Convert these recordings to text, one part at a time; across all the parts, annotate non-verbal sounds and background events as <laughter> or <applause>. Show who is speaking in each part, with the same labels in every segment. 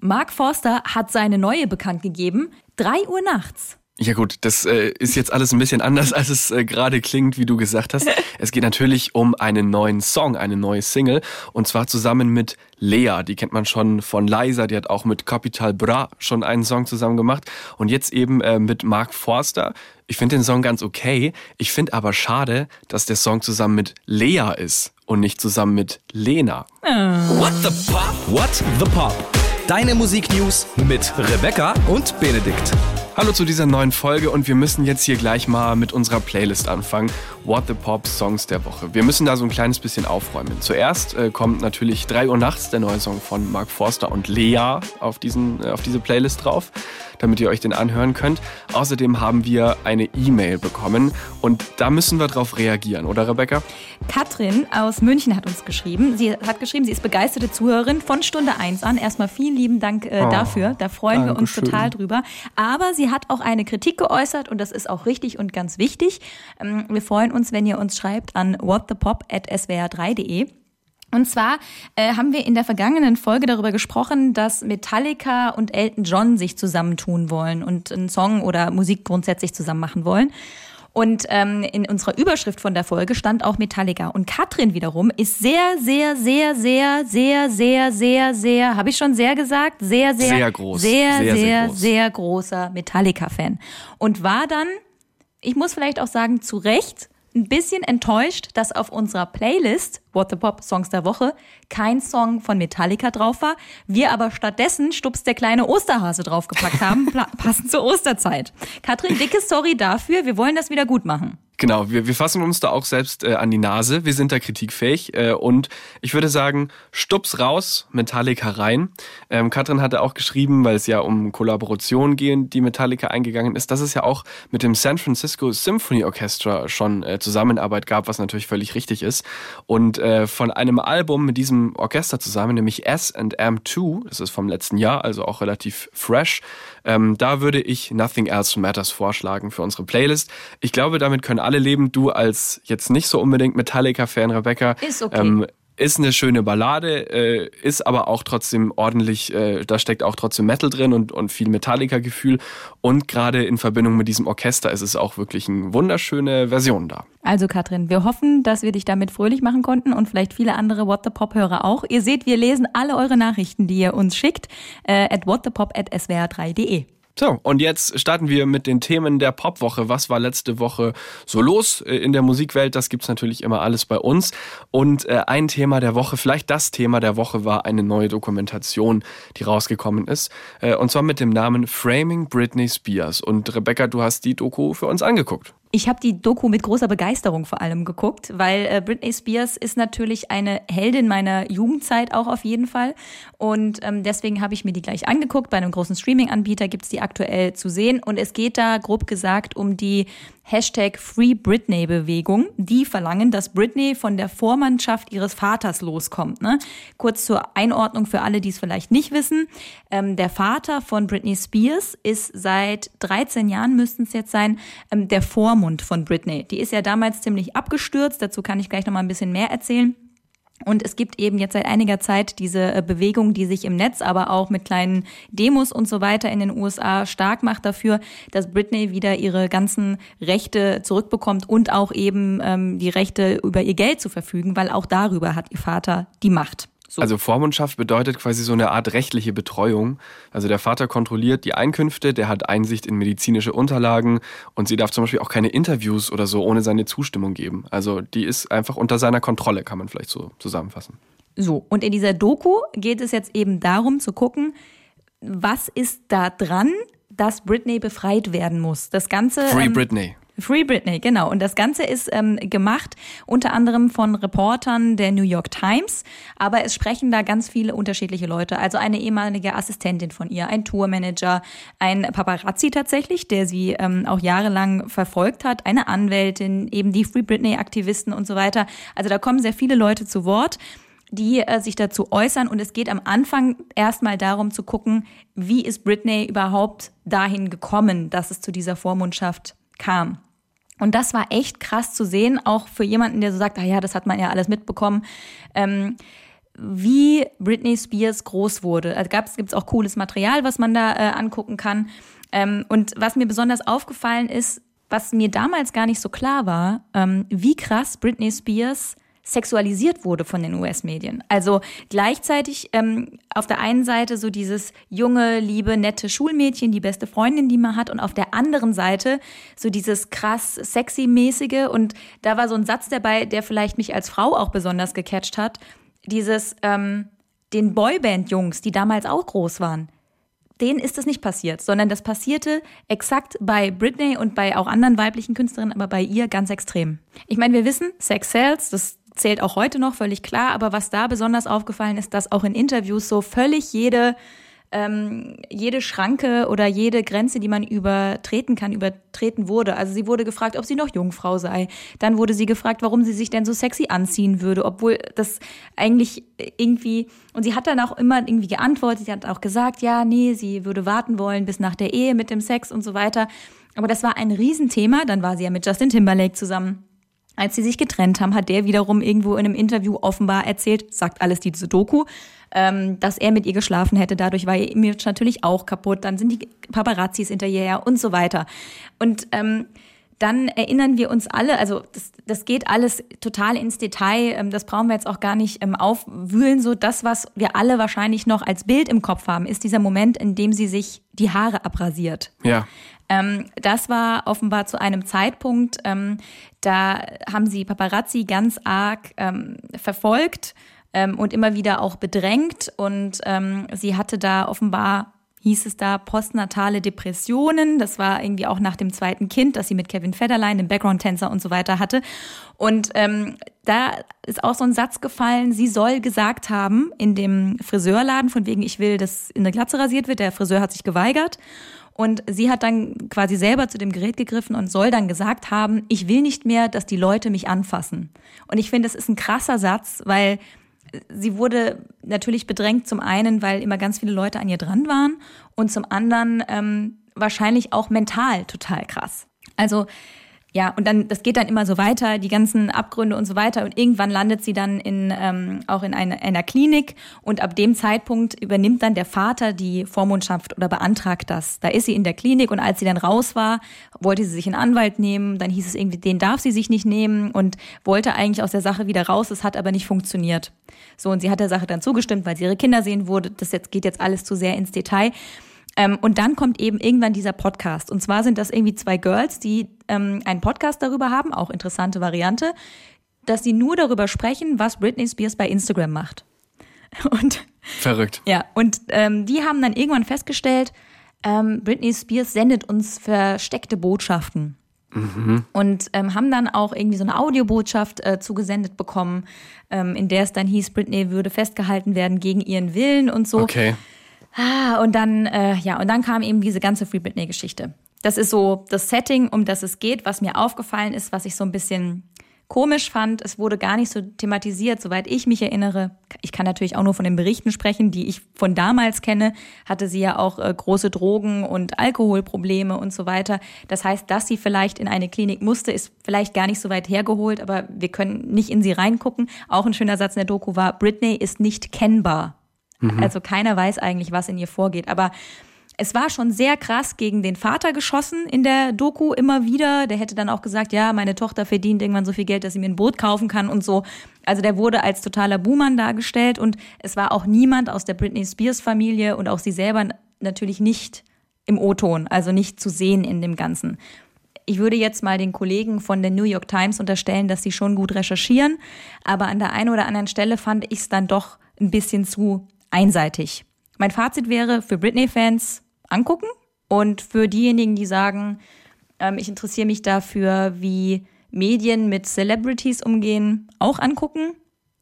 Speaker 1: Mark Forster hat seine neue bekannt gegeben. 3 Uhr nachts.
Speaker 2: Ja gut, das äh, ist jetzt alles ein bisschen anders, als es äh, gerade klingt, wie du gesagt hast. <laughs> Es geht natürlich um einen neuen Song, eine neue Single. Und zwar zusammen mit Lea. Die kennt man schon von Liza, die hat auch mit Capital Bra schon einen Song zusammen gemacht. Und jetzt eben äh, mit Mark Forster. Ich finde den Song ganz okay. Ich finde aber schade, dass der Song zusammen mit Lea ist und nicht zusammen mit Lena.
Speaker 3: What the Pop? What the Pop? Deine Musiknews mit Rebecca und Benedikt.
Speaker 2: Hallo zu dieser neuen Folge und wir müssen jetzt hier gleich mal mit unserer Playlist anfangen. What the Pop Songs der Woche. Wir müssen da so ein kleines bisschen aufräumen. Zuerst äh, kommt natürlich 3 Uhr nachts der neue Song von Mark Forster und Lea auf, diesen, äh, auf diese Playlist drauf, damit ihr euch den anhören könnt. Außerdem haben wir eine E-Mail bekommen und da müssen wir drauf reagieren, oder Rebecca?
Speaker 1: Katrin aus München hat uns geschrieben. Sie hat geschrieben, sie ist begeisterte Zuhörerin von Stunde 1 an. Erstmal vielen lieben Dank äh, oh, dafür. Da freuen wir uns total drüber. Aber sie hat auch eine Kritik geäußert und das ist auch richtig und ganz wichtig. Ähm, wir freuen uns, wenn ihr uns schreibt an whatthepop.swr3.de. Und zwar äh, haben wir in der vergangenen Folge darüber gesprochen, dass Metallica und Elton John sich zusammentun wollen und einen Song oder Musik grundsätzlich zusammen machen wollen. Und ähm, in unserer Überschrift von der Folge stand auch Metallica. Und Katrin wiederum ist sehr, sehr, sehr, sehr, sehr, sehr, sehr, sehr, habe ich schon sehr gesagt? Sehr, sehr,
Speaker 2: sehr groß.
Speaker 1: Sehr, sehr, sehr, groß. sehr großer Metallica-Fan. Und war dann, ich muss vielleicht auch sagen, zu Recht ein bisschen enttäuscht, dass auf unserer Playlist What the Pop Songs der Woche kein Song von Metallica drauf war, wir aber stattdessen Stups der kleine Osterhase draufgepackt haben, <laughs> passend zur Osterzeit. Katrin, dicke Sorry dafür, wir wollen das wieder gut machen.
Speaker 2: Genau, wir, wir fassen uns da auch selbst äh, an die Nase. Wir sind da kritikfähig äh, und ich würde sagen, Stups raus, Metallica rein. Ähm, Katrin hatte auch geschrieben, weil es ja um Kollaboration gehen, die Metallica eingegangen ist, dass es ja auch mit dem San Francisco Symphony Orchestra schon äh, Zusammenarbeit gab, was natürlich völlig richtig ist. Und äh, von einem Album mit diesem Orchester zusammen, nämlich S&M2, das ist vom letzten Jahr, also auch relativ fresh, ähm, da würde ich Nothing Else Matters vorschlagen für unsere Playlist. Ich glaube, damit können alle leben. Du als jetzt nicht so unbedingt Metallica-Fan, Rebecca.
Speaker 1: Ist okay. Ähm,
Speaker 2: ist eine schöne Ballade, äh, ist aber auch trotzdem ordentlich, äh, da steckt auch trotzdem Metal drin und, und viel Metallica-Gefühl. Und gerade in Verbindung mit diesem Orchester ist es auch wirklich eine wunderschöne Version da.
Speaker 1: Also Katrin, wir hoffen, dass wir dich damit fröhlich machen konnten und vielleicht viele andere What the Pop-Hörer auch. Ihr seht, wir lesen alle eure Nachrichten, die ihr uns schickt, äh, at whatthepop.swr3.de.
Speaker 2: So, und jetzt starten wir mit den Themen der Popwoche. Was war letzte Woche so los äh, in der Musikwelt? Das gibt's natürlich immer alles bei uns. Und äh, ein Thema der Woche, vielleicht das Thema der Woche, war eine neue Dokumentation, die rausgekommen ist. Äh, und zwar mit dem Namen Framing Britney Spears. Und Rebecca, du hast die Doku für uns angeguckt.
Speaker 1: Ich habe die Doku mit großer Begeisterung vor allem geguckt, weil äh, Britney Spears ist natürlich eine Heldin meiner Jugendzeit auch auf jeden Fall. Und ähm, deswegen habe ich mir die gleich angeguckt. Bei einem großen Streaming-Anbieter gibt's die aktuell zu sehen. Und es geht da grob gesagt um die Hashtag Free Britney Bewegung, die verlangen, dass Britney von der Vormannschaft ihres Vaters loskommt. Ne? Kurz zur Einordnung für alle, die es vielleicht nicht wissen. Ähm, der Vater von Britney Spears ist seit 13 Jahren, müssten es jetzt sein, ähm, der Vormund von Britney. Die ist ja damals ziemlich abgestürzt, dazu kann ich gleich noch mal ein bisschen mehr erzählen. Und es gibt eben jetzt seit einiger Zeit diese äh, Bewegung, die sich im Netz, aber auch mit kleinen Demos und so weiter in den USA stark macht dafür, dass Britney wieder ihre ganzen Rechte zurückbekommt und auch eben ähm, die Rechte über ihr Geld zu verfügen, weil auch darüber hat ihr Vater die Macht.
Speaker 2: So. Also Vormundschaft bedeutet quasi so eine Art rechtliche Betreuung. Also der Vater kontrolliert die Einkünfte, der hat Einsicht in medizinische Unterlagen und sie darf zum Beispiel auch keine Interviews oder so ohne seine Zustimmung geben. Also die ist einfach unter seiner Kontrolle, kann man vielleicht so zusammenfassen.
Speaker 1: So, und in dieser Doku geht es jetzt eben darum zu gucken, was ist da dran, dass Britney befreit werden muss. Das Ganze.
Speaker 2: Free ähm, Britney.
Speaker 1: Free Britney, genau. Und das Ganze ist ähm, gemacht unter anderem von Reportern der New York Times, aber es sprechen da ganz viele unterschiedliche Leute. Also eine ehemalige Assistentin von ihr, ein Tourmanager, ein Paparazzi tatsächlich, der sie ähm, auch jahrelang verfolgt hat, eine Anwältin, eben die Free Britney-Aktivisten und so weiter. Also da kommen sehr viele Leute zu Wort die äh, sich dazu äußern. Und es geht am Anfang erstmal darum zu gucken, wie ist Britney überhaupt dahin gekommen, dass es zu dieser Vormundschaft kam. Und das war echt krass zu sehen, auch für jemanden, der so sagt, ah ja, das hat man ja alles mitbekommen. Ähm, wie Britney Spears groß wurde. Also gibt es auch cooles Material, was man da äh, angucken kann. Ähm, und was mir besonders aufgefallen ist, was mir damals gar nicht so klar war, ähm, wie krass Britney Spears sexualisiert wurde von den US-Medien. Also gleichzeitig ähm, auf der einen Seite so dieses junge, liebe, nette Schulmädchen, die beste Freundin, die man hat, und auf der anderen Seite so dieses krass sexy-mäßige. Und da war so ein Satz dabei, der vielleicht mich als Frau auch besonders gecatcht hat. Dieses ähm, den Boyband-Jungs, die damals auch groß waren, denen ist das nicht passiert, sondern das passierte exakt bei Britney und bei auch anderen weiblichen Künstlerinnen, aber bei ihr ganz extrem. Ich meine, wir wissen, Sex sells, das zählt auch heute noch völlig klar, aber was da besonders aufgefallen ist, dass auch in Interviews so völlig jede ähm, jede Schranke oder jede Grenze, die man übertreten kann, übertreten wurde. Also sie wurde gefragt, ob sie noch Jungfrau sei. Dann wurde sie gefragt, warum sie sich denn so sexy anziehen würde, obwohl das eigentlich irgendwie, und sie hat dann auch immer irgendwie geantwortet, sie hat auch gesagt, ja, nee, sie würde warten wollen bis nach der Ehe mit dem Sex und so weiter. Aber das war ein Riesenthema. Dann war sie ja mit Justin Timberlake zusammen. Als sie sich getrennt haben, hat der wiederum irgendwo in einem Interview offenbar erzählt, sagt alles diese Doku, ähm, dass er mit ihr geschlafen hätte. Dadurch war ihr Image natürlich auch kaputt. Dann sind die Paparazzis hinterher und so weiter. Und ähm, dann erinnern wir uns alle, also das, das geht alles total ins Detail, ähm, das brauchen wir jetzt auch gar nicht ähm, aufwühlen. So das, was wir alle wahrscheinlich noch als Bild im Kopf haben, ist dieser Moment, in dem sie sich die Haare abrasiert.
Speaker 2: Ja.
Speaker 1: Ähm, das war offenbar zu einem Zeitpunkt, ähm, da haben sie Paparazzi ganz arg ähm, verfolgt ähm, und immer wieder auch bedrängt. Und ähm, sie hatte da offenbar hieß es da postnatale Depressionen. Das war irgendwie auch nach dem zweiten Kind, das sie mit Kevin Federline, dem Background-Tänzer und so weiter hatte. Und ähm, da ist auch so ein Satz gefallen, sie soll gesagt haben in dem Friseurladen, von wegen, ich will, dass in der Glatze rasiert wird. Der Friseur hat sich geweigert. Und sie hat dann quasi selber zu dem Gerät gegriffen und soll dann gesagt haben, ich will nicht mehr, dass die Leute mich anfassen. Und ich finde, das ist ein krasser Satz, weil sie wurde natürlich bedrängt zum einen, weil immer ganz viele Leute an ihr dran waren und zum anderen ähm, wahrscheinlich auch mental total krass. Also ja, und dann, das geht dann immer so weiter, die ganzen Abgründe und so weiter. Und irgendwann landet sie dann in, ähm, auch in eine, einer Klinik. Und ab dem Zeitpunkt übernimmt dann der Vater die Vormundschaft oder beantragt das. Da ist sie in der Klinik und als sie dann raus war, wollte sie sich einen Anwalt nehmen. Dann hieß es irgendwie, den darf sie sich nicht nehmen und wollte eigentlich aus der Sache wieder raus. Es hat aber nicht funktioniert. So, und sie hat der Sache dann zugestimmt, weil sie ihre Kinder sehen wurde. Das jetzt geht jetzt alles zu sehr ins Detail. Ähm, und dann kommt eben irgendwann dieser Podcast. Und zwar sind das irgendwie zwei Girls, die ähm, einen Podcast darüber haben, auch interessante Variante, dass sie nur darüber sprechen, was Britney Spears bei Instagram macht. <laughs>
Speaker 2: Und verrückt.
Speaker 1: Ja, und ähm, die haben dann irgendwann festgestellt, ähm, Britney Spears sendet uns versteckte Botschaften. Mhm. Und ähm, haben dann auch irgendwie so eine Audiobotschaft äh, zugesendet bekommen, ähm, in der es dann hieß, Britney würde festgehalten werden gegen ihren Willen und so.
Speaker 2: Okay.
Speaker 1: Ah, und dann, äh, ja, und dann kam eben diese ganze Free Britney-Geschichte. Das ist so das Setting, um das es geht, was mir aufgefallen ist, was ich so ein bisschen komisch fand. Es wurde gar nicht so thematisiert, soweit ich mich erinnere. Ich kann natürlich auch nur von den Berichten sprechen, die ich von damals kenne. Hatte sie ja auch äh, große Drogen- und Alkoholprobleme und so weiter. Das heißt, dass sie vielleicht in eine Klinik musste, ist vielleicht gar nicht so weit hergeholt, aber wir können nicht in sie reingucken. Auch ein schöner Satz in der Doku war, Britney ist nicht kennbar. Mhm. Also keiner weiß eigentlich, was in ihr vorgeht. Aber es war schon sehr krass gegen den Vater geschossen in der Doku immer wieder. Der hätte dann auch gesagt, ja, meine Tochter verdient irgendwann so viel Geld, dass sie mir ein Boot kaufen kann und so. Also der wurde als totaler Buhmann dargestellt und es war auch niemand aus der Britney Spears Familie und auch sie selber natürlich nicht im O-Ton, also nicht zu sehen in dem Ganzen. Ich würde jetzt mal den Kollegen von der New York Times unterstellen, dass sie schon gut recherchieren, aber an der einen oder anderen Stelle fand ich es dann doch ein bisschen zu einseitig. Mein Fazit wäre für Britney-Fans angucken und für diejenigen, die sagen, ähm, ich interessiere mich dafür, wie Medien mit Celebrities umgehen, auch angucken.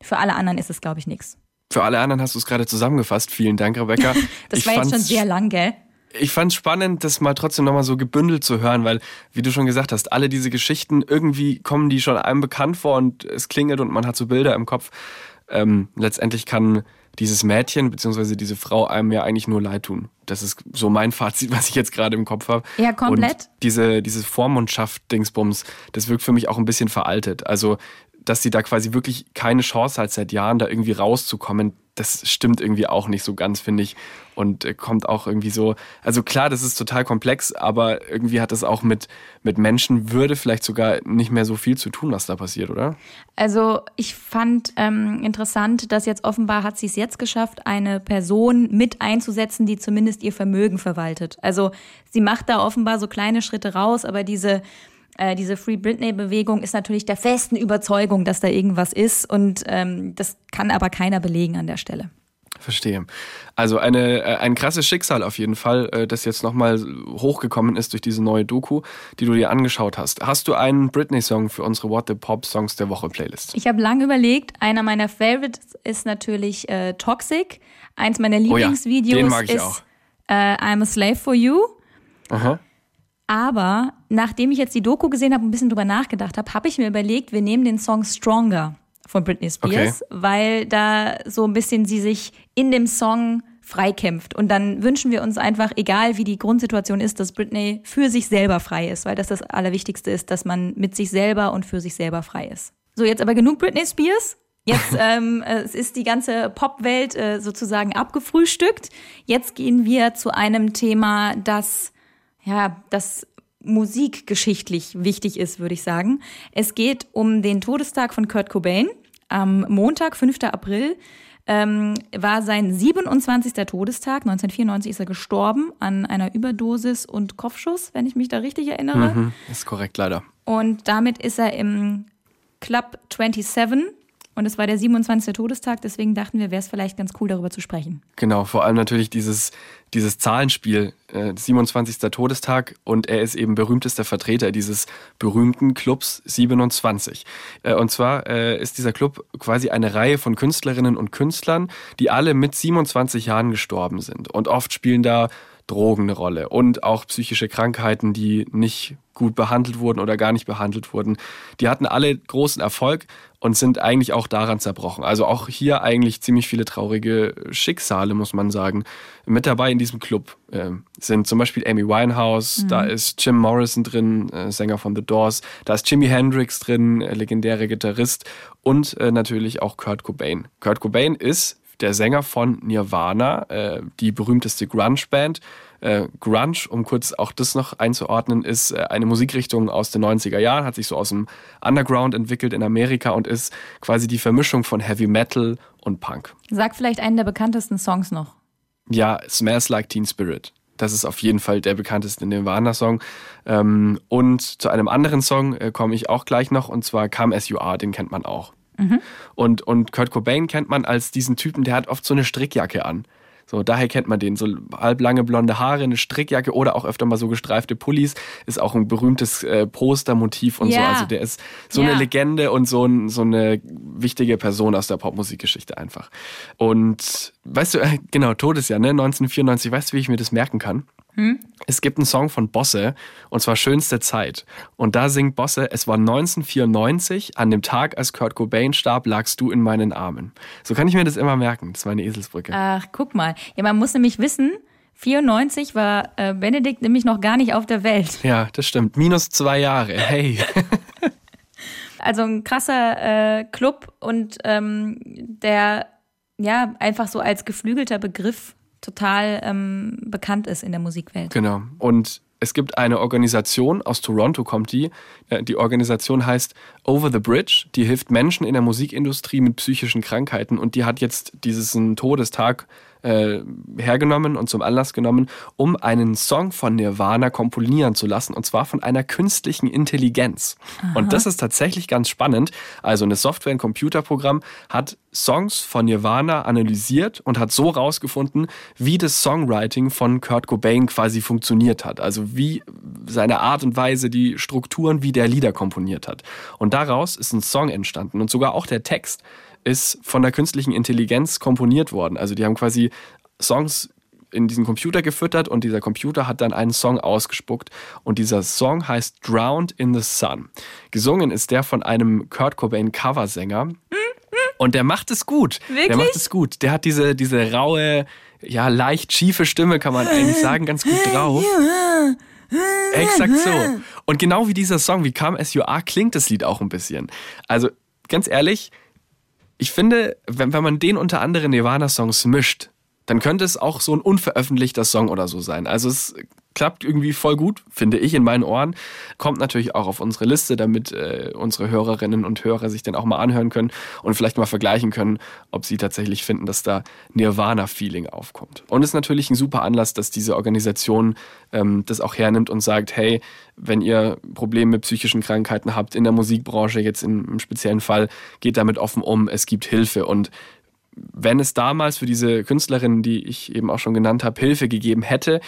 Speaker 1: Für alle anderen ist es, glaube ich, nichts.
Speaker 2: Für alle anderen hast du es gerade zusammengefasst. Vielen Dank, Rebecca. <laughs>
Speaker 1: das ich war jetzt schon sehr lang, gell?
Speaker 2: Ich fand es spannend, das mal trotzdem nochmal so gebündelt zu hören, weil, wie du schon gesagt hast, alle diese Geschichten, irgendwie kommen die schon einem bekannt vor und es klingelt und man hat so Bilder im Kopf. Ähm, letztendlich kann dieses Mädchen bzw. diese Frau einem ja eigentlich nur leid tun. Das ist so mein Fazit, <laughs> was ich jetzt gerade im Kopf habe.
Speaker 1: Ja, komplett.
Speaker 2: Und diese, diese Vormundschaft-Dingsbums, das wirkt für mich auch ein bisschen veraltet. Also dass sie da quasi wirklich keine Chance hat, seit Jahren da irgendwie rauszukommen, das stimmt irgendwie auch nicht so ganz, finde ich. Und äh, kommt auch irgendwie so, also klar, das ist total komplex, aber irgendwie hat das auch mit, mit Menschenwürde vielleicht sogar nicht mehr so viel zu tun, was da passiert, oder?
Speaker 1: Also ich fand ähm, interessant, dass jetzt offenbar hat sie es jetzt geschafft, eine Person mit einzusetzen, die zumindest ihr Vermögen verwaltet. Also sie macht da offenbar so kleine Schritte raus, aber diese äh, diese Free Britney-Bewegung ist natürlich der festen Überzeugung, dass da irgendwas ist und ähm, das kann aber keiner belegen an der Stelle.
Speaker 2: Verstehe. Also eine, äh, ein krasses Schicksal auf jeden Fall, äh, das jetzt nochmal hochgekommen ist durch diese neue Doku, die du dir angeschaut hast. Hast du einen Britney-Song für unsere What the Pop Songs der Woche Playlist?
Speaker 1: Ich habe lange überlegt. Einer meiner Favorites ist natürlich äh, Toxic. Eins meiner Lieblingsvideos
Speaker 2: oh ja,
Speaker 1: ist äh, I'm a Slave for You.
Speaker 2: Aha.
Speaker 1: Aber nachdem ich jetzt die Doku gesehen habe und ein bisschen drüber nachgedacht habe, habe ich mir überlegt, wir nehmen den Song Stronger von Britney Spears, okay. weil da so ein bisschen sie sich in dem Song freikämpft. Und dann wünschen wir uns einfach, egal wie die Grundsituation ist, dass Britney für sich selber frei ist, weil das das Allerwichtigste ist, dass man mit sich selber und für sich selber frei ist. So, jetzt aber genug Britney Spears. Jetzt <laughs> ähm, es ist die ganze Popwelt äh, sozusagen abgefrühstückt. Jetzt gehen wir zu einem Thema, das ja, das musikgeschichtlich wichtig ist, würde ich sagen. Es geht um den Todestag von Kurt Cobain. Am Montag, 5. April, ähm, war sein 27. Todestag. 1994 ist er gestorben an einer Überdosis und Kopfschuss, wenn ich mich da richtig erinnere.
Speaker 2: Mhm, ist korrekt, leider.
Speaker 1: Und damit ist er im Club 27 und es war der 27. Todestag, deswegen dachten wir, wäre es vielleicht ganz cool, darüber zu sprechen.
Speaker 2: Genau, vor allem natürlich dieses, dieses Zahlenspiel, äh, 27. Todestag und er ist eben berühmtester Vertreter dieses berühmten Clubs 27. Äh, und zwar äh, ist dieser Club quasi eine Reihe von Künstlerinnen und Künstlern, die alle mit 27 Jahren gestorben sind. Und oft spielen da Drogen eine Rolle und auch psychische Krankheiten, die nicht gut behandelt wurden oder gar nicht behandelt wurden. Die hatten alle großen Erfolg und sind eigentlich auch daran zerbrochen. Also auch hier eigentlich ziemlich viele traurige Schicksale, muss man sagen. Mit dabei in diesem Club äh, sind zum Beispiel Amy Winehouse, mhm. da ist Jim Morrison drin, äh, Sänger von The Doors, da ist Jimi Hendrix drin, äh, legendärer Gitarrist und äh, natürlich auch Kurt Cobain. Kurt Cobain ist der Sänger von Nirvana, äh, die berühmteste Grunge-Band. Äh, Grunge, um kurz auch das noch einzuordnen, ist äh, eine Musikrichtung aus den 90er Jahren, hat sich so aus dem Underground entwickelt in Amerika und ist quasi die Vermischung von Heavy Metal und Punk.
Speaker 1: Sag vielleicht einen der bekanntesten Songs noch.
Speaker 2: Ja, Smells Like Teen Spirit. Das ist auf jeden Fall der bekannteste Nirvana-Song. Ähm, und zu einem anderen Song äh, komme ich auch gleich noch, und zwar Come As You Are, den kennt man auch. Mhm. Und, und Kurt Cobain kennt man als diesen Typen, der hat oft so eine Strickjacke an. So, daher kennt man den. So halblange blonde Haare, eine Strickjacke oder auch öfter mal so gestreifte Pullis. Ist auch ein berühmtes äh, Postermotiv und ja. so. Also der ist so ja. eine Legende und so, ein, so eine wichtige Person aus der Popmusikgeschichte einfach. Und weißt du, äh, genau, Todesjahr, ne? 1994, weißt du, wie ich mir das merken kann? Hm? Es gibt einen Song von Bosse und zwar Schönste Zeit. Und da singt Bosse, es war 1994, an dem Tag, als Kurt Cobain starb, lagst du in meinen Armen. So kann ich mir das immer merken. Das war eine Eselsbrücke.
Speaker 1: Ach, guck mal. Ja, man muss nämlich wissen, 94 war äh, Benedikt nämlich noch gar nicht auf der Welt.
Speaker 2: Ja, das stimmt. Minus zwei Jahre. Hey. <laughs>
Speaker 1: also ein krasser äh, Club und ähm, der ja einfach so als geflügelter Begriff total ähm, bekannt ist in der Musikwelt.
Speaker 2: Genau. Und es gibt eine Organisation, aus Toronto kommt die. Äh, die Organisation heißt Over the Bridge. Die hilft Menschen in der Musikindustrie mit psychischen Krankheiten und die hat jetzt diesen Todestag äh, hergenommen und zum Anlass genommen, um einen Song von Nirvana komponieren zu lassen, und zwar von einer künstlichen Intelligenz. Aha. Und das ist tatsächlich ganz spannend. Also eine Software, ein Computerprogramm hat Songs von Nirvana analysiert und hat so rausgefunden, wie das Songwriting von Kurt Cobain quasi funktioniert hat. Also wie seine Art und Weise, die Strukturen, wie der Lieder komponiert hat. Und daraus ist ein Song entstanden und sogar auch der Text ist von der künstlichen Intelligenz komponiert worden. Also die haben quasi Songs in diesen Computer gefüttert und dieser Computer hat dann einen Song ausgespuckt und dieser Song heißt Drowned in the Sun. Gesungen ist der von einem Kurt Cobain Coversänger und der macht es gut.
Speaker 1: Wirklich?
Speaker 2: Der macht es gut. Der hat diese, diese raue, ja, leicht schiefe Stimme, kann man eigentlich sagen, ganz gut drauf. Exakt so. Und genau wie dieser Song, wie Come As You Are, klingt das Lied auch ein bisschen. Also ganz ehrlich, ich finde, wenn, wenn man den unter anderen Nirvana-Songs mischt, dann könnte es auch so ein unveröffentlichter Song oder so sein. Also es klappt irgendwie voll gut, finde ich in meinen Ohren. Kommt natürlich auch auf unsere Liste, damit äh, unsere Hörerinnen und Hörer sich den auch mal anhören können und vielleicht mal vergleichen können, ob sie tatsächlich finden, dass da Nirvana-Feeling aufkommt. Und es ist natürlich ein super Anlass, dass diese Organisation ähm, das auch hernimmt und sagt, hey, wenn ihr Probleme mit psychischen Krankheiten habt in der Musikbranche, jetzt im speziellen Fall, geht damit offen um, es gibt Hilfe und wenn es damals für diese Künstlerinnen, die ich eben auch schon genannt habe, Hilfe gegeben hätte,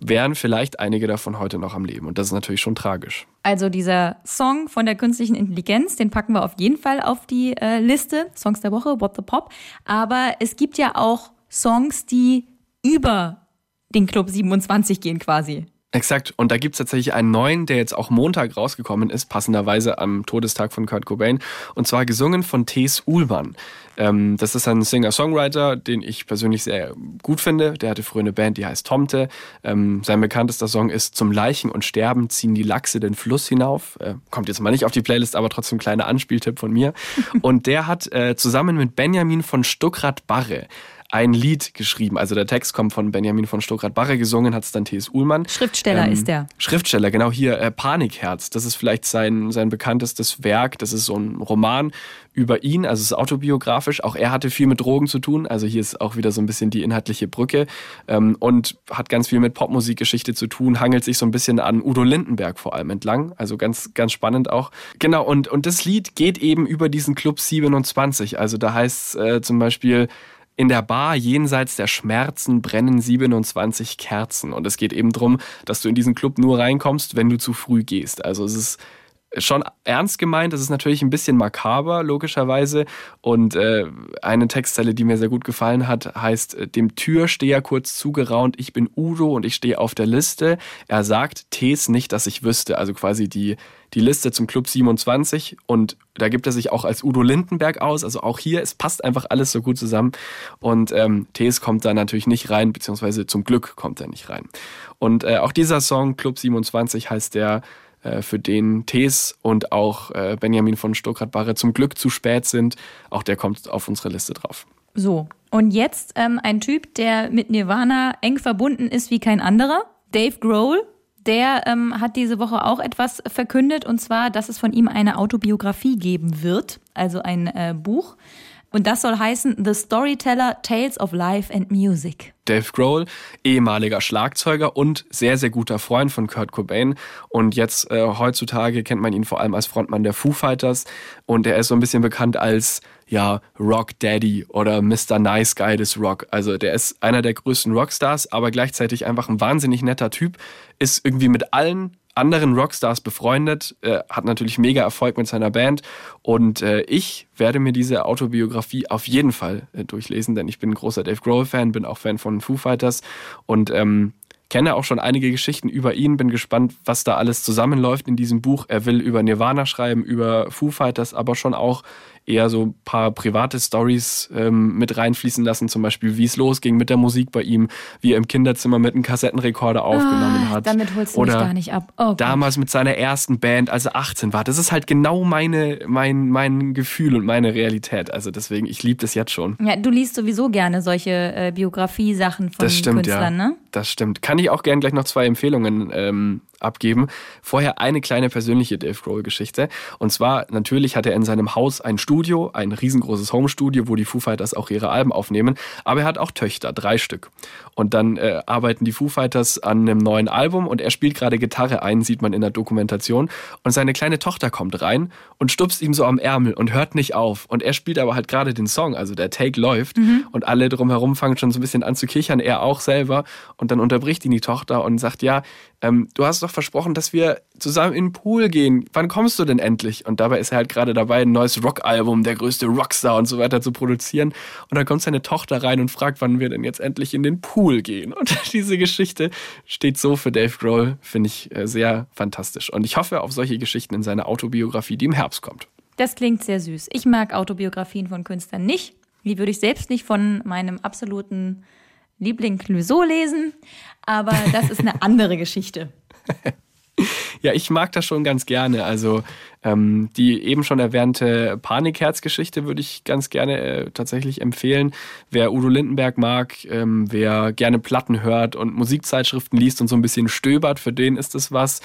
Speaker 2: wären vielleicht einige davon heute noch am Leben. Und das ist natürlich schon tragisch.
Speaker 1: Also dieser Song von der künstlichen Intelligenz, den packen wir auf jeden Fall auf die äh, Liste. Songs der Woche, What the Pop. Aber es gibt ja auch Songs, die über den Club 27 gehen quasi.
Speaker 2: Exakt. Und da gibt's tatsächlich einen neuen, der jetzt auch Montag rausgekommen ist, passenderweise am Todestag von Kurt Cobain. Und zwar gesungen von Thes Uhlmann. Ähm, das ist ein Singer-Songwriter, den ich persönlich sehr gut finde. Der hatte früher eine Band, die heißt Tomte. Ähm, sein bekanntester Song ist Zum Leichen und Sterben ziehen die Lachse den Fluss hinauf. Äh, kommt jetzt mal nicht auf die Playlist, aber trotzdem ein kleiner Anspieltipp von mir. <laughs> und der hat äh, zusammen mit Benjamin von Stuckrad-Barre ein Lied geschrieben. Also der Text kommt von Benjamin von Stuckrad-Barre, gesungen hat es dann T.S. Uhlmann.
Speaker 1: Schriftsteller ähm, ist der.
Speaker 2: Schriftsteller, genau hier, äh, Panikherz. Das ist vielleicht sein, sein bekanntestes Werk. Das ist so ein Roman über ihn, also es ist autobiografisch. Auch er hatte viel mit Drogen zu tun. Also hier ist auch wieder so ein bisschen die inhaltliche Brücke ähm, und hat ganz viel mit Popmusikgeschichte zu tun, hangelt sich so ein bisschen an Udo Lindenberg vor allem entlang. Also ganz, ganz spannend auch. Genau, und, und das Lied geht eben über diesen Club 27. Also da heißt es äh, zum Beispiel, in der Bar jenseits der Schmerzen brennen 27 Kerzen. Und es geht eben darum, dass du in diesen Club nur reinkommst, wenn du zu früh gehst. Also es ist schon ernst gemeint. Es ist natürlich ein bisschen makaber, logischerweise. Und äh, eine Textzeile, die mir sehr gut gefallen hat, heißt, äh, dem Türsteher kurz zugeraunt, ich bin Udo und ich stehe auf der Liste. Er sagt, Tees nicht, dass ich wüsste. Also quasi die die Liste zum Club 27 und da gibt er sich auch als Udo Lindenberg aus. Also auch hier, es passt einfach alles so gut zusammen. Und ähm, Tees kommt da natürlich nicht rein, beziehungsweise zum Glück kommt er nicht rein. Und äh, auch dieser Song, Club 27, heißt der, für den Tees und auch äh, Benjamin von Stuckrad-Barre zum Glück zu spät sind. Auch der kommt auf unsere Liste drauf.
Speaker 1: So, und jetzt ähm, ein Typ, der mit Nirvana eng verbunden ist wie kein anderer. Dave Grohl, der ähm, hat diese Woche auch etwas verkündet, und zwar, dass es von ihm eine Autobiografie geben wird, also ein äh, Buch. Und das soll heißen The Storyteller Tales of Life and Music.
Speaker 2: Dave Grohl, ehemaliger Schlagzeuger und sehr, sehr guter Freund von Kurt Cobain. Und jetzt äh, heutzutage kennt man ihn vor allem als Frontmann der Foo Fighters. Und er ist so ein bisschen bekannt als ja, Rock Daddy oder Mr. Nice Guy des Rock. Also der ist einer der größten Rockstars, aber gleichzeitig einfach ein wahnsinnig netter Typ, ist irgendwie mit allen anderen Rockstars befreundet, äh, hat natürlich mega Erfolg mit seiner Band und äh, ich werde mir diese Autobiografie auf jeden Fall äh, durchlesen, denn ich bin ein großer Dave Grohl-Fan, bin auch Fan von Foo Fighters und ähm, kenne auch schon einige Geschichten über ihn, bin gespannt, was da alles zusammenläuft in diesem Buch. Er will über Nirvana schreiben, über Foo Fighters, aber schon auch eher so ein paar private Stories ähm, mit reinfließen lassen, zum Beispiel wie es losging mit der Musik bei ihm, wie er im Kinderzimmer mit einem Kassettenrekorder aufgenommen ah, hat.
Speaker 1: Damit holst du Oder mich gar nicht ab.
Speaker 2: Oh, damals mit seiner ersten Band, als er 18 war. Das ist halt genau meine, mein, mein Gefühl und meine Realität. Also deswegen, ich liebe das jetzt schon.
Speaker 1: Ja, du liest sowieso gerne solche äh, Biografie-Sachen von
Speaker 2: das stimmt,
Speaker 1: Künstlern,
Speaker 2: ja.
Speaker 1: ne?
Speaker 2: Das stimmt. Kann ich auch gerne gleich noch zwei Empfehlungen ähm, abgeben. Vorher eine kleine persönliche Dave Grohl-Geschichte. Und zwar, natürlich hat er in seinem Haus ein Studio, ein riesengroßes Home-Studio, wo die Foo Fighters auch ihre Alben aufnehmen. Aber er hat auch Töchter, drei Stück. Und dann äh, arbeiten die Foo Fighters an einem neuen Album und er spielt gerade Gitarre ein, sieht man in der Dokumentation. Und seine kleine Tochter kommt rein und stupst ihm so am Ärmel und hört nicht auf. Und er spielt aber halt gerade den Song, also der Take läuft. Mhm. Und alle drumherum fangen schon so ein bisschen an zu kichern, er auch selber. Und dann unterbricht ihn die Tochter und sagt, ja, ähm, du hast doch versprochen, dass wir zusammen in den Pool gehen. Wann kommst du denn endlich? Und dabei ist er halt gerade dabei, ein neues Rockalbum, der größte Rockstar und so weiter zu produzieren. Und dann kommt seine Tochter rein und fragt, wann wir denn jetzt endlich in den Pool gehen. Und <laughs> diese Geschichte steht so für Dave Grohl, finde ich äh, sehr fantastisch. Und ich hoffe auf solche Geschichten in seiner Autobiografie, die im Herbst kommt.
Speaker 1: Das klingt sehr süß. Ich mag Autobiografien von Künstlern nicht. Die würde ich selbst nicht von meinem absoluten Liebling Clouseau lesen, aber das ist eine andere Geschichte. <laughs>
Speaker 2: Ja, ich mag das schon ganz gerne. Also ähm, die eben schon erwähnte Panikherz-Geschichte würde ich ganz gerne äh, tatsächlich empfehlen. Wer Udo Lindenberg mag, ähm, wer gerne Platten hört und Musikzeitschriften liest und so ein bisschen stöbert, für den ist es was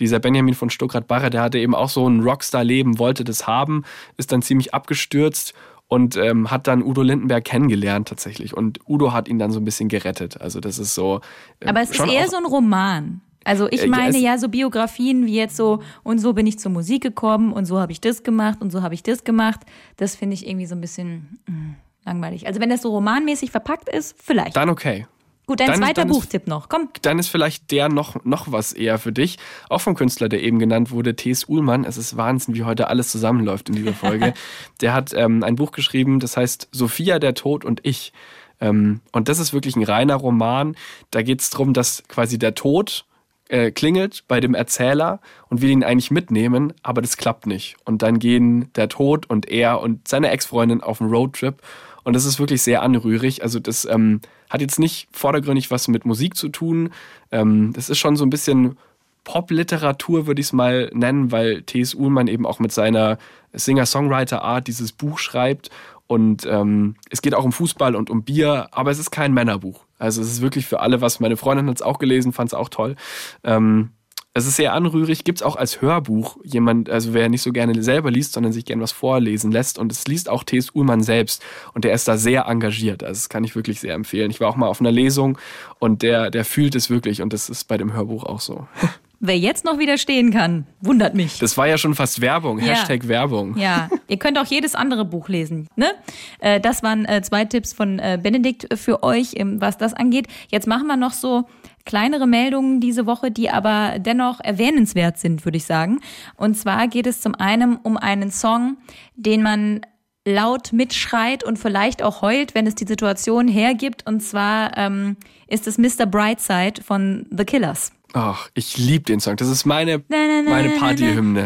Speaker 2: dieser Benjamin von Stuckrad-Barre, der hatte eben auch so ein Rockstar-Leben, wollte das haben, ist dann ziemlich abgestürzt und ähm, hat dann Udo Lindenberg kennengelernt tatsächlich. Und Udo hat ihn dann so ein bisschen gerettet. Also das ist so.
Speaker 1: Äh, Aber es ist eher so ein Roman. Also ich meine ja, so Biografien wie jetzt so, und so bin ich zur Musik gekommen und so habe ich das gemacht und so habe ich das gemacht. Das finde ich irgendwie so ein bisschen mh, mm, langweilig. Also wenn das so romanmäßig verpackt ist, vielleicht.
Speaker 2: Dann okay.
Speaker 1: Gut, dein dann, zweiter dann Buchtipp ist, noch, komm.
Speaker 2: Dann ist vielleicht der noch, noch was eher für dich. Auch vom Künstler, der eben genannt wurde, T.S. Uhlmann. Es ist Wahnsinn, wie heute alles zusammenläuft in dieser Folge. <laughs> der hat ähm, ein Buch geschrieben, das heißt Sophia, der Tod und ich. Ähm, und das ist wirklich ein reiner Roman. Da geht es darum, dass quasi der Tod äh, klingelt bei dem Erzähler und will ihn eigentlich mitnehmen, aber das klappt nicht. Und dann gehen der Tod und er und seine Ex-Freundin auf einen Roadtrip. Und das ist wirklich sehr anrührig. Also das ähm, hat jetzt nicht vordergründig was mit Musik zu tun. Ähm, das ist schon so ein bisschen Pop-Literatur, würde ich es mal nennen, weil T.S. Uhlmann eben auch mit seiner Singer-Songwriter-Art dieses Buch schreibt. Und ähm, es geht auch um Fußball und um Bier, aber es ist kein Männerbuch. Also es ist wirklich für alle was. Meine Freundin hat es auch gelesen, fand es auch toll. Ähm, es ist sehr anrührig, gibt es auch als Hörbuch. Jemand, also wer nicht so gerne selber liest, sondern sich gerne was vorlesen lässt. Und es liest auch T.S. Uhlmann selbst. Und der ist da sehr engagiert. Also das kann ich wirklich sehr empfehlen. Ich war auch mal auf einer Lesung und der, der fühlt es wirklich. Und das ist bei dem Hörbuch auch so. <laughs>
Speaker 1: Wer jetzt noch widerstehen kann, wundert mich.
Speaker 2: Das war ja schon fast Werbung, ja. Hashtag Werbung.
Speaker 1: Ja, ihr könnt auch jedes andere Buch lesen. Ne? Äh, das waren äh, zwei Tipps von äh, Benedikt für euch, was das angeht. Jetzt machen wir noch so kleinere Meldungen diese Woche, die aber dennoch erwähnenswert sind, würde ich sagen. Und zwar geht es zum einen um einen Song, den man laut mitschreit und vielleicht auch heult, wenn es die Situation hergibt. Und zwar ähm, ist es Mr. Brightside von The Killers.
Speaker 2: Ach, ich liebe den Song. Das ist meine, meine Partyhymne.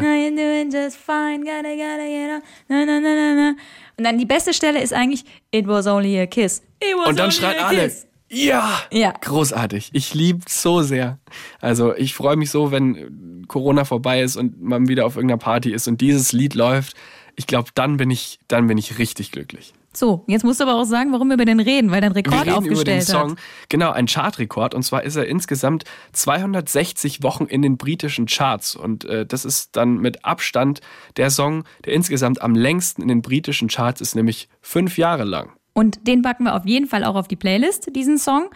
Speaker 1: Und dann die beste Stelle ist eigentlich It was only a kiss.
Speaker 2: Und dann schreien alle. Ja, ja, großartig. Ich liebe so sehr. Also ich freue mich so, wenn Corona vorbei ist und man wieder auf irgendeiner Party ist und dieses Lied läuft. Ich glaube, dann bin ich, dann bin ich richtig glücklich.
Speaker 1: So, jetzt musst du aber auch sagen, warum wir über den reden, weil dein Rekord wir reden aufgestellt über den Song. Hat.
Speaker 2: Genau, ein Chartrekord. Und zwar ist er insgesamt 260 Wochen in den britischen Charts. Und äh, das ist dann mit Abstand der Song, der insgesamt am längsten in den britischen Charts ist, nämlich fünf Jahre lang.
Speaker 1: Und den packen wir auf jeden Fall auch auf die Playlist, diesen Song.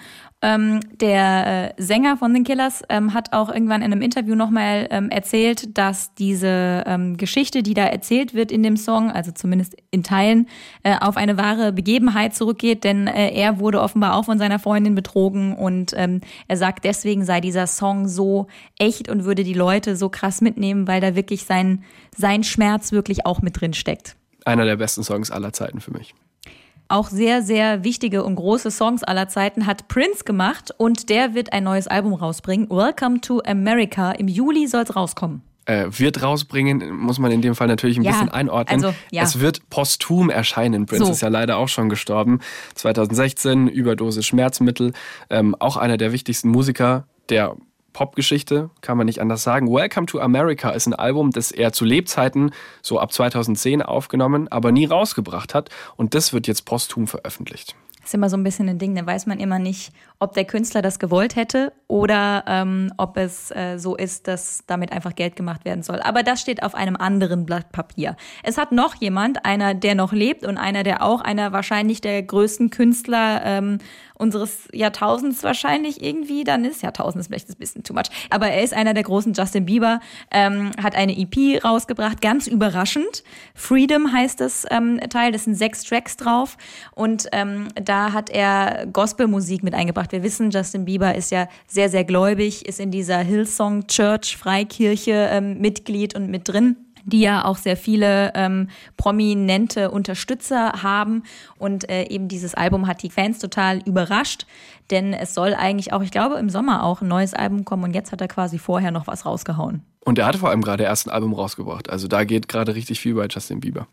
Speaker 1: Ähm, der äh, Sänger von den Killers ähm, hat auch irgendwann in einem Interview nochmal ähm, erzählt, dass diese ähm, Geschichte, die da erzählt wird in dem Song, also zumindest in Teilen, äh, auf eine wahre Begebenheit zurückgeht, denn äh, er wurde offenbar auch von seiner Freundin betrogen und ähm, er sagt, deswegen sei dieser Song so echt und würde die Leute so krass mitnehmen, weil da wirklich sein, sein Schmerz wirklich auch mit drin steckt.
Speaker 2: Einer der besten Songs aller Zeiten für mich
Speaker 1: auch sehr, sehr wichtige und große Songs aller Zeiten hat Prince gemacht und der wird ein neues Album rausbringen. Welcome to America. Im Juli soll es rauskommen.
Speaker 2: Äh, wird rausbringen, muss man in dem Fall natürlich ein ja, bisschen einordnen. Also, ja. Es wird posthum erscheinen. Prince so. ist ja leider auch schon gestorben. 2016, Überdosis Schmerzmittel. Ähm, auch einer der wichtigsten Musiker der Popgeschichte, kann man nicht anders sagen. Welcome to America ist ein Album, das er zu Lebzeiten so ab 2010 aufgenommen, aber nie rausgebracht hat. Und das wird jetzt posthum veröffentlicht.
Speaker 1: Das ist immer so ein bisschen ein Ding, da weiß man immer nicht, ob der Künstler das gewollt hätte oder ähm, ob es äh, so ist, dass damit einfach Geld gemacht werden soll. Aber das steht auf einem anderen Blatt Papier. Es hat noch jemand, einer, der noch lebt und einer, der auch einer wahrscheinlich der größten Künstler ähm, unseres Jahrtausends wahrscheinlich irgendwie, dann ist Jahrtausend ist vielleicht ein bisschen too much, aber er ist einer der großen Justin Bieber, ähm, hat eine EP rausgebracht, ganz überraschend. Freedom heißt das ähm, Teil, das sind sechs Tracks drauf. Und ähm, da hat er Gospelmusik mit eingebracht. Wir wissen, Justin Bieber ist ja sehr, sehr gläubig, ist in dieser Hillsong Church Freikirche ähm, Mitglied und mit drin die ja auch sehr viele ähm, prominente Unterstützer haben. Und äh, eben dieses Album hat die Fans total überrascht, denn es soll eigentlich auch, ich glaube, im Sommer auch ein neues Album kommen und jetzt hat er quasi vorher noch was rausgehauen.
Speaker 2: Und er hat vor allem gerade erst ein Album rausgebracht. Also da geht gerade richtig viel bei Justin Bieber.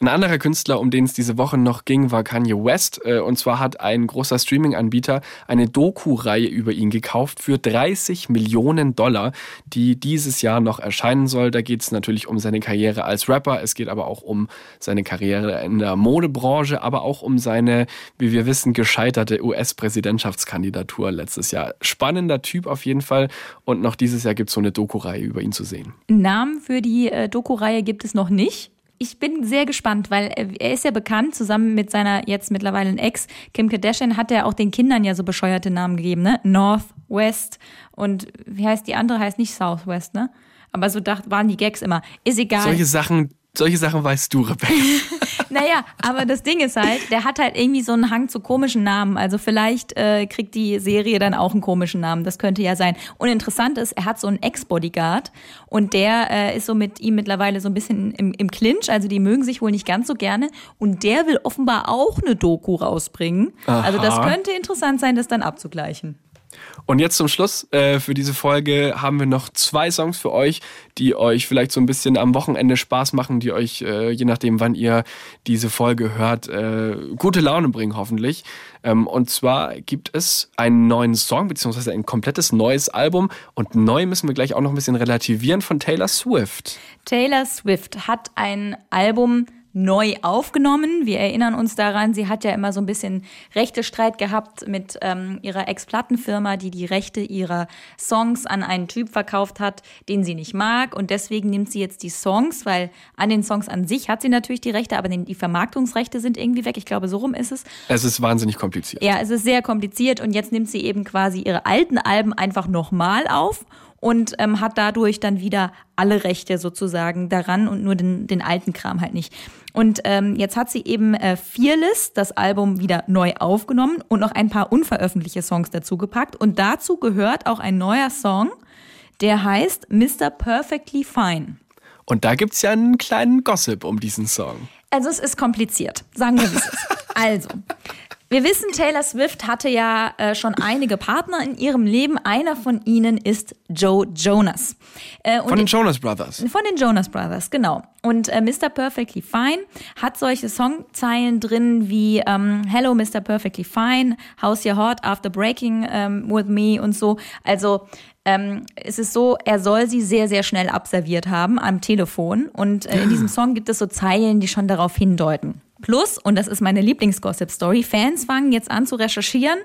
Speaker 2: Ein anderer Künstler, um den es diese Woche noch ging, war Kanye West. Äh, und zwar hat ein großer Streaming-Anbieter eine Doku-Reihe über ihn gekauft für 30 Millionen Dollar, die dieses Jahr noch erscheinen soll. Da geht es natürlich um seine Karriere als Rapper. Es geht aber auch um seine Karriere in der Modebranche, aber auch um seine, wie wir wissen, gescheiterte US-Präsidentschaftskandidatur letztes Jahr. Spannender Typ auf jeden Fall. Und noch dieses Jahr gibt es so eine Doku-Reihe über ihn zu sehen.
Speaker 1: Namen für die äh, Doku-Reihe gibt es noch nicht ich bin sehr gespannt, weil er ist ja bekannt, zusammen mit seiner jetzt mittlerweile Ex, Kim Kardashian, hat er auch den Kindern ja so bescheuerte Namen gegeben, ne? North, West und wie heißt die andere? Heißt nicht Southwest, ne? Aber so dacht, waren die Gags immer. Ist egal.
Speaker 2: Solche Sachen, solche Sachen weißt du, Rebecca. <laughs>
Speaker 1: naja, aber das Ding ist halt, der hat halt irgendwie so einen Hang zu komischen Namen. Also vielleicht äh, kriegt die Serie dann auch einen komischen Namen. Das könnte ja sein. Und interessant ist, er hat so einen Ex-Bodyguard und der äh, ist so mit ihm mittlerweile so ein bisschen im, im Clinch. Also die mögen sich wohl nicht ganz so gerne. Und der will offenbar auch eine Doku rausbringen. Aha. Also das könnte interessant sein, das dann abzugleichen.
Speaker 2: Und jetzt zum Schluss äh, für diese Folge haben wir noch zwei Songs für euch, die euch vielleicht so ein bisschen am Wochenende Spaß machen, die euch, äh, je nachdem, wann ihr diese Folge hört, äh, gute Laune bringen, hoffentlich. Ähm, und zwar gibt es einen neuen Song, beziehungsweise ein komplettes neues Album. Und neu müssen wir gleich auch noch ein bisschen relativieren von Taylor Swift.
Speaker 1: Taylor Swift hat ein Album neu aufgenommen. Wir erinnern uns daran, sie hat ja immer so ein bisschen Rechtestreit gehabt mit ähm, ihrer Ex-Plattenfirma, die die Rechte ihrer Songs an einen Typ verkauft hat, den sie nicht mag. Und deswegen nimmt sie jetzt die Songs, weil an den Songs an sich hat sie natürlich die Rechte, aber die Vermarktungsrechte sind irgendwie weg. Ich glaube, so rum ist es.
Speaker 2: Es ist wahnsinnig kompliziert.
Speaker 1: Ja, es ist sehr kompliziert. Und jetzt nimmt sie eben quasi ihre alten Alben einfach nochmal auf und ähm, hat dadurch dann wieder alle Rechte sozusagen daran und nur den, den alten Kram halt nicht. Und ähm, jetzt hat sie eben äh, Fearless, das Album, wieder neu aufgenommen und noch ein paar unveröffentlichte Songs dazu gepackt. Und dazu gehört auch ein neuer Song, der heißt Mr. Perfectly Fine.
Speaker 2: Und da gibt's ja einen kleinen Gossip um diesen Song.
Speaker 1: Also es ist kompliziert, sagen wir es. <laughs> also, wir wissen, Taylor Swift hatte ja äh, schon einige Partner in ihrem Leben. Einer von ihnen ist Joe Jonas.
Speaker 2: Äh, von den Jonas Brothers.
Speaker 1: Von den Jonas Brothers, genau. Und äh, Mr. Perfectly Fine hat solche Songzeilen drin wie ähm, Hello Mr. Perfectly Fine, How's your heart after breaking um, with me und so. Also ähm, es ist so, er soll sie sehr, sehr schnell abserviert haben am Telefon. Und äh, in diesem Song gibt es so Zeilen, die schon darauf hindeuten. Plus, und das ist meine Lieblingsgossip-Story, Fans fangen jetzt an zu recherchieren,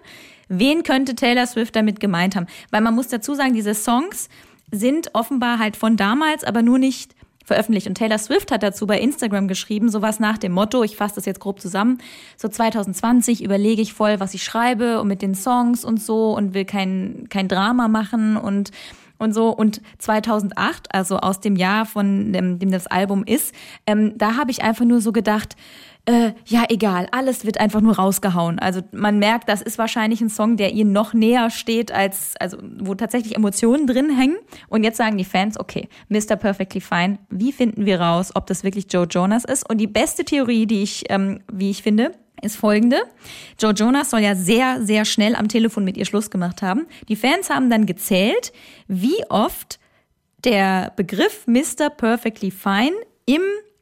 Speaker 1: wen könnte Taylor Swift damit gemeint haben. Weil man muss dazu sagen, diese Songs sind offenbar halt von damals, aber nur nicht veröffentlicht. Und Taylor Swift hat dazu bei Instagram geschrieben, sowas nach dem Motto, ich fasse das jetzt grob zusammen, so 2020 überlege ich voll, was ich schreibe und mit den Songs und so und will kein, kein Drama machen und und so. Und 2008, also aus dem Jahr, von dem, dem das Album ist, ähm, da habe ich einfach nur so gedacht, äh, ja, egal, alles wird einfach nur rausgehauen. Also man merkt, das ist wahrscheinlich ein Song, der ihr noch näher steht, als, also wo tatsächlich Emotionen drin hängen. Und jetzt sagen die Fans, okay, Mr. Perfectly Fine, wie finden wir raus, ob das wirklich Joe Jonas ist? Und die beste Theorie, die ich, ähm, wie ich finde, ist folgende. Joe Jonas soll ja sehr, sehr schnell am Telefon mit ihr Schluss gemacht haben. Die Fans haben dann gezählt, wie oft der Begriff Mr. Perfectly Fine im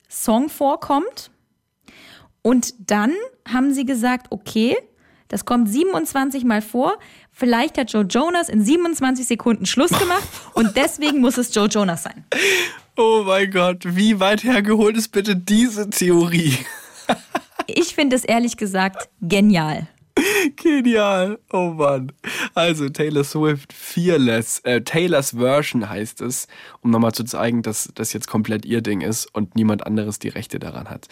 Speaker 1: Song vorkommt und dann haben sie gesagt, okay, das kommt 27 Mal vor. Vielleicht hat Joe Jonas in 27 Sekunden Schluss <laughs> gemacht und deswegen muss es Joe Jonas sein.
Speaker 2: Oh mein Gott, wie weit hergeholt ist bitte diese Theorie?
Speaker 1: ich finde es ehrlich gesagt genial. <laughs>
Speaker 2: Genial. Oh Mann. Also Taylor Swift Fearless. Äh, Taylors Version heißt es, um nochmal zu zeigen, dass das jetzt komplett ihr Ding ist und niemand anderes die Rechte daran hat.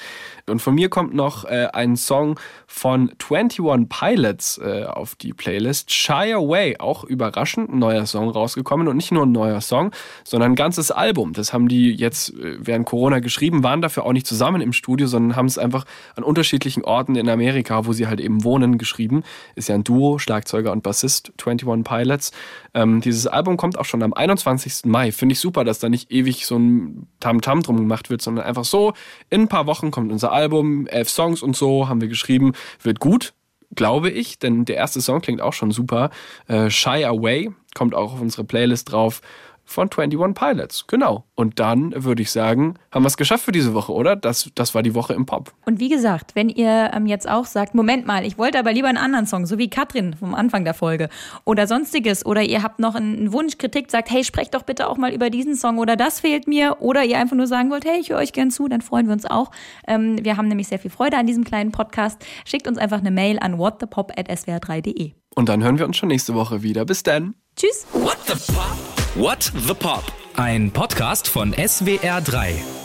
Speaker 2: Und von mir kommt noch äh, ein Song von 21 Pilots äh, auf die Playlist. Shy Away, auch überraschend, ein neuer Song rausgekommen. Und nicht nur ein neuer Song, sondern ein ganzes Album. Das haben die jetzt äh, während Corona geschrieben, waren dafür auch nicht zusammen im Studio, sondern haben es einfach an unterschiedlichen Orten in Amerika, wo sie halt eben wohnen, geschrieben. Ist ja ein Duo, Schlagzeuger und Bassist, 21 Pilots. Ähm, dieses Album kommt auch schon am 21. Mai. Finde ich super, dass da nicht ewig so ein Tamtam -Tam drum gemacht wird, sondern einfach so, in ein paar Wochen kommt unser Album, elf Songs und so haben wir geschrieben, wird gut, glaube ich, denn der erste Song klingt auch schon super. Äh, Shy Away kommt auch auf unsere Playlist drauf. Von 21 Pilots. Genau. Und dann würde ich sagen, haben wir es geschafft für diese Woche, oder? Das, das war die Woche im Pop.
Speaker 1: Und wie gesagt, wenn ihr ähm, jetzt auch sagt, Moment mal, ich wollte aber lieber einen anderen Song, so wie Katrin vom Anfang der Folge oder sonstiges, oder ihr habt noch einen Wunsch, Kritik, sagt, hey, sprecht doch bitte auch mal über diesen Song oder das fehlt mir, oder ihr einfach nur sagen wollt, hey, ich höre euch gern zu, dann freuen wir uns auch. Ähm, wir haben nämlich sehr viel Freude an diesem kleinen Podcast. Schickt uns einfach eine Mail an whatthepop.swr3.de.
Speaker 2: Und dann hören wir uns schon nächste Woche wieder. Bis dann.
Speaker 1: Tschüss.
Speaker 3: What the Pop? What the Pop? Ein Podcast von SWR3.